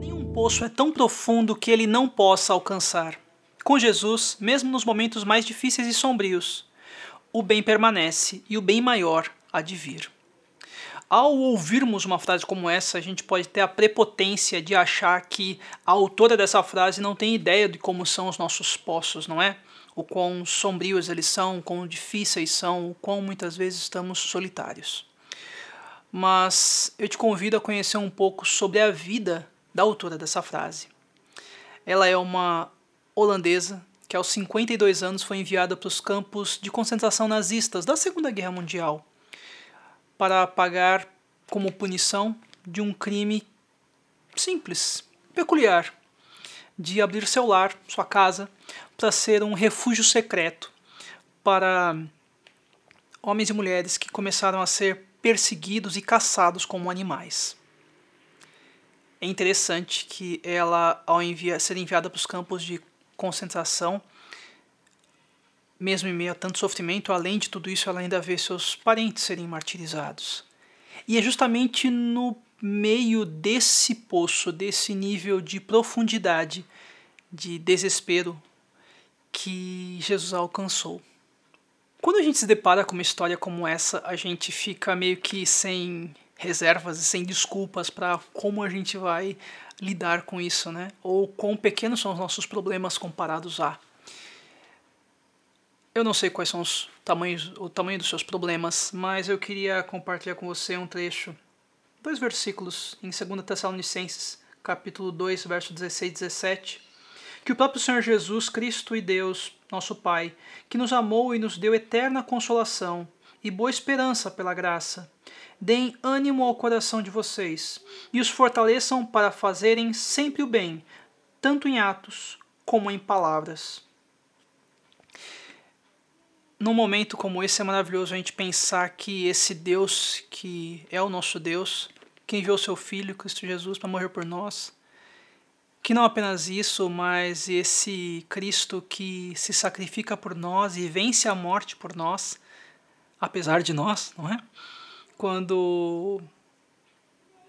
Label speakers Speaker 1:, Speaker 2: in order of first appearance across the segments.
Speaker 1: Nenhum poço é tão profundo que ele não possa alcançar. Com Jesus, mesmo nos momentos mais difíceis e sombrios, o bem permanece e o bem maior há de vir. Ao ouvirmos uma frase como essa, a gente pode ter a prepotência de achar que a autora dessa frase não tem ideia de como são os nossos poços, não é? O quão sombrios eles são, o quão difíceis são, o quão muitas vezes estamos solitários. Mas eu te convido a conhecer um pouco sobre a vida da autora dessa frase. Ela é uma holandesa que aos 52 anos foi enviada para os campos de concentração nazistas da Segunda Guerra Mundial para pagar como punição de um crime simples, peculiar, de abrir seu lar, sua casa, para ser um refúgio secreto para homens e mulheres que começaram a ser perseguidos e caçados como animais. É interessante que ela, ao envia, ser enviada para os campos de concentração, mesmo em meio a tanto sofrimento, além de tudo isso, ela ainda vê seus parentes serem martirizados. E é justamente no meio desse poço, desse nível de profundidade, de desespero, que Jesus alcançou. Quando a gente se depara com uma história como essa, a gente fica meio que sem reservas e sem desculpas para como a gente vai lidar com isso, né? Ou quão pequenos são os nossos problemas comparados a. Eu não sei quais são os tamanhos, o tamanho dos seus problemas, mas eu queria compartilhar com você um trecho, dois versículos em 2 Tessalonicenses, capítulo 2, verso 16 e 17, que o próprio Senhor Jesus Cristo e Deus, nosso Pai, que nos amou e nos deu eterna consolação e boa esperança pela graça, deem ânimo ao coração de vocês e os fortaleçam para fazerem sempre o bem, tanto em atos como em palavras num momento como esse é maravilhoso a gente pensar que esse Deus que é o nosso Deus, que enviou seu Filho, Cristo Jesus, para morrer por nós, que não apenas isso, mas esse Cristo que se sacrifica por nós e vence a morte por nós, apesar de nós, não é? Quando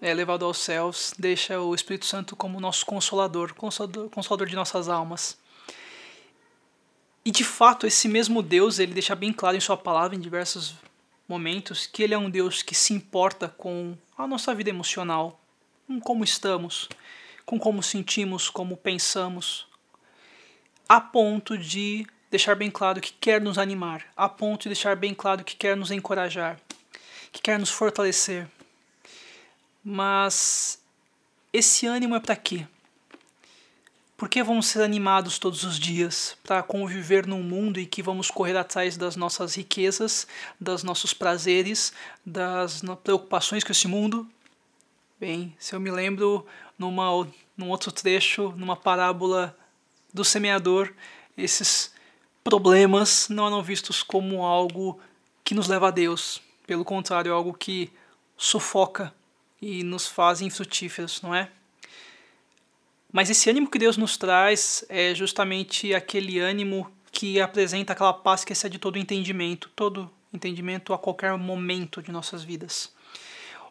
Speaker 1: é levado aos céus, deixa o Espírito Santo como nosso consolador, consolador, consolador de nossas almas. E de fato, esse mesmo Deus, ele deixa bem claro em sua palavra em diversos momentos que ele é um Deus que se importa com a nossa vida emocional, com como estamos, com como sentimos, como pensamos, a ponto de deixar bem claro que quer nos animar, a ponto de deixar bem claro que quer nos encorajar, que quer nos fortalecer. Mas esse ânimo é para quê? Por que vamos ser animados todos os dias para conviver num mundo em que vamos correr atrás das nossas riquezas, dos nossos prazeres, das preocupações com esse mundo? Bem, se eu me lembro numa, num outro trecho, numa parábola do semeador, esses problemas não eram vistos como algo que nos leva a Deus. Pelo contrário, é algo que sufoca e nos faz infrutíferos, não é? Mas esse ânimo que Deus nos traz é justamente aquele ânimo que apresenta aquela paz que excede todo entendimento, todo entendimento a qualquer momento de nossas vidas.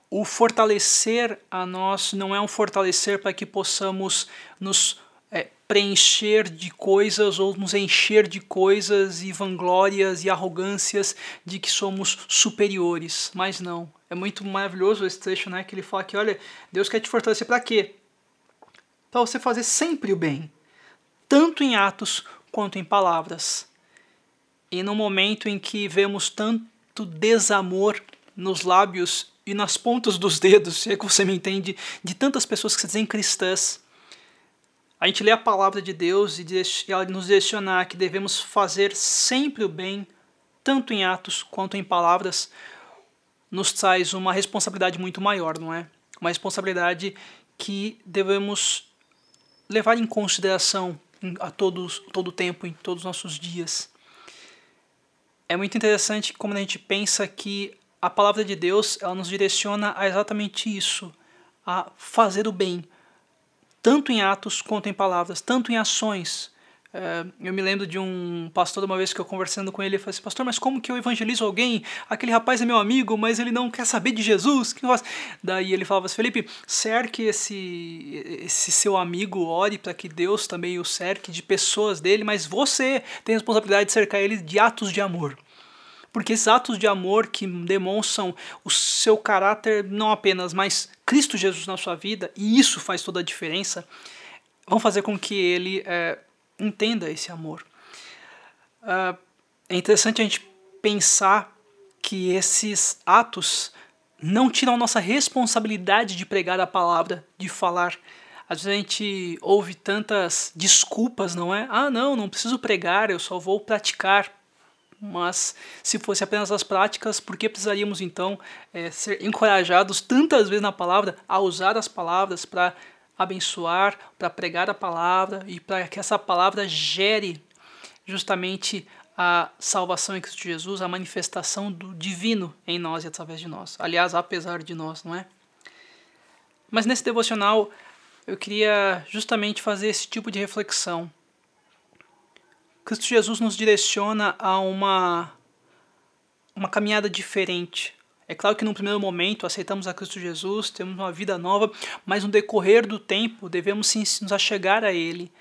Speaker 1: O fortalecer a nós não é um fortalecer para que possamos nos é, preencher de coisas ou nos encher de coisas e vanglórias e arrogâncias de que somos superiores, mas não. É muito maravilhoso esse trecho, né, que ele fala que olha, Deus quer te fortalecer para quê? Para você fazer sempre o bem, tanto em atos quanto em palavras. E no momento em que vemos tanto desamor nos lábios e nas pontas dos dedos, se é que você me entende, de tantas pessoas que se dizem cristãs, a gente lê a palavra de Deus e ela nos direcionar que devemos fazer sempre o bem, tanto em atos quanto em palavras, nos traz uma responsabilidade muito maior, não é? Uma responsabilidade que devemos levar em consideração a todos, todo o tempo, em todos os nossos dias. É muito interessante como a gente pensa que a palavra de Deus ela nos direciona a exatamente isso, a fazer o bem, tanto em atos quanto em palavras, tanto em ações É, eu me lembro de um pastor, uma vez que eu conversando com ele, ele falou assim, pastor, mas como que eu evangelizo alguém? Aquele rapaz é meu amigo, mas ele não quer saber de Jesus. Que Daí ele falava assim, Felipe, cerque esse, esse seu amigo, ore para que Deus também o cerque de pessoas dele, mas você tem a responsabilidade de cercar ele de atos de amor. Porque esses atos de amor que demonstram o seu caráter, não apenas, mas Cristo Jesus na sua vida, e isso faz toda a diferença, vão fazer com que ele é, entenda esse amor. Uh, é interessante a gente pensar que esses atos não tiram nossa responsabilidade de pregar a palavra, de falar. Às vezes a gente ouve tantas desculpas, não é? Ah, não, não preciso pregar, eu só vou praticar. Mas se fosse apenas as práticas, por que precisaríamos então é, ser encorajados tantas vezes na palavra a usar as palavras para abençoar, para pregar a palavra e para que essa palavra gere justamente a salvação em Cristo Jesus, a manifestação do divino em nós e através de nós. Aliás, apesar de nós, não é? Mas nesse devocional eu queria justamente fazer esse tipo de reflexão. Cristo Jesus nos direciona a uma uma caminhada diferente é claro que no primeiro momento aceitamos a Cristo Jesus, temos uma vida nova, mas no decorrer do tempo devemos sim nos achegar a Ele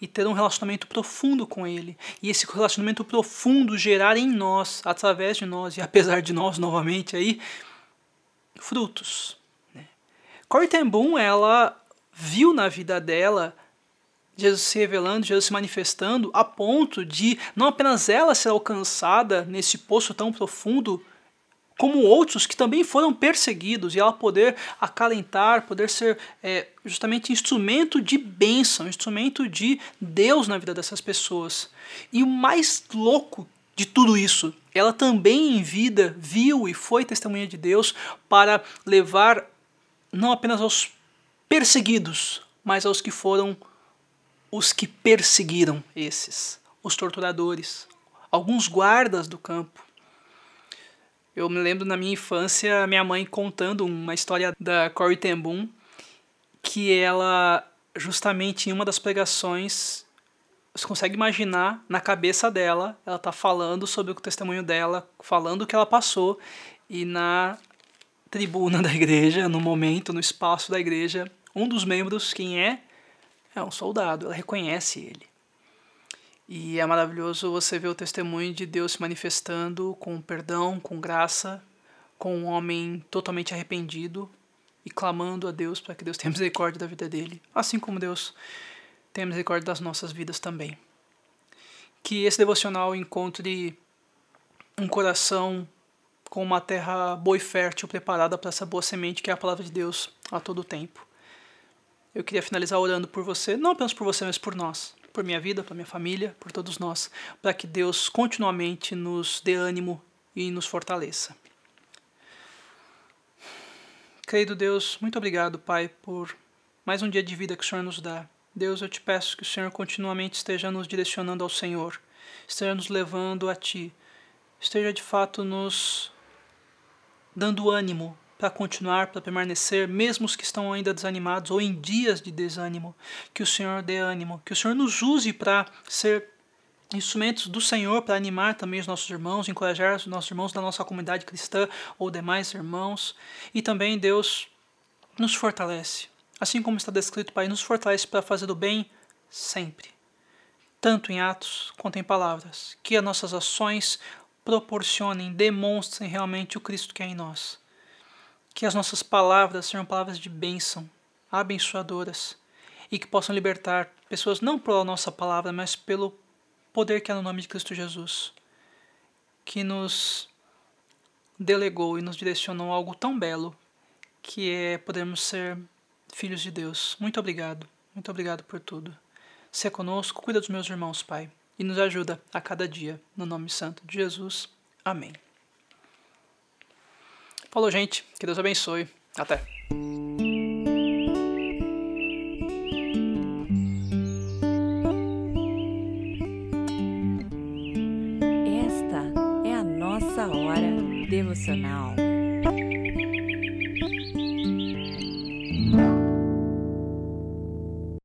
Speaker 1: e ter um relacionamento profundo com Ele. E esse relacionamento profundo gerar em nós, através de nós e apesar de nós novamente aí, frutos. Né? Corrie ten Boom, ela viu na vida dela Jesus se revelando, Jesus se manifestando, a ponto de não apenas ela ser alcançada nesse poço tão profundo como outros que também foram perseguidos, e ela poder acalentar, poder ser é, justamente instrumento de bênção, instrumento de Deus na vida dessas pessoas. E o mais louco de tudo isso, ela também em vida viu e foi testemunha de Deus para levar não apenas aos perseguidos, mas aos que foram os que perseguiram esses, os torturadores, alguns guardas do campo eu me lembro na minha infância minha mãe contando uma história da ten Boom que ela justamente em uma das pregações você consegue imaginar na cabeça dela, ela tá falando sobre o testemunho dela, falando o que ela passou e na tribuna da igreja, no momento, no espaço da igreja, um dos membros, quem é? É um soldado, ela reconhece ele. E é maravilhoso você ver o testemunho de Deus se manifestando com perdão, com graça, com um homem totalmente arrependido e clamando a Deus para que Deus tenha misericórdia da vida dele, assim como Deus tem misericórdia das nossas vidas também. Que esse devocional encontre um coração com uma terra boa e fértil preparada para essa boa semente que é a palavra de Deus a todo tempo. Eu queria finalizar orando por você, não apenas por você, mas por nós por minha vida, por minha família, por todos nós, para que Deus continuamente nos dê ânimo e nos fortaleça. Querido Deus, muito obrigado, Pai, por mais um dia de vida que o Senhor nos dá. Deus, eu te peço que o Senhor continuamente esteja nos direcionando ao Senhor, esteja nos levando a Ti, esteja de fato nos dando ânimo para continuar, para permanecer, mesmo os que estão ainda desanimados ou em dias de desânimo. Que o Senhor dê ânimo, que o Senhor nos use para ser instrumentos do Senhor para animar também os nossos irmãos, encorajar os nossos irmãos da nossa comunidade cristã ou demais irmãos. E também Deus nos fortalece. Assim como está descrito, Pai, nos fortalece para fazer o bem sempre, tanto em atos quanto em palavras. Que as nossas ações proporcionem, demonstrem realmente o Cristo que é em nós. Que as nossas palavras sejam palavras de bênção, abençoadoras, e que possam libertar pessoas não pela nossa palavra, mas pelo poder que é no nome de Cristo Jesus, que nos delegou e nos direcionou a algo tão belo, que é podermos ser filhos de Deus. Muito obrigado, muito obrigado por tudo. Se conosco, cuida dos meus irmãos, Pai, e nos ajuda a cada dia, no nome santo de Jesus. Amém. Falou, gente. Que Deus abençoe. Até.
Speaker 2: Esta é a nossa hora devocional.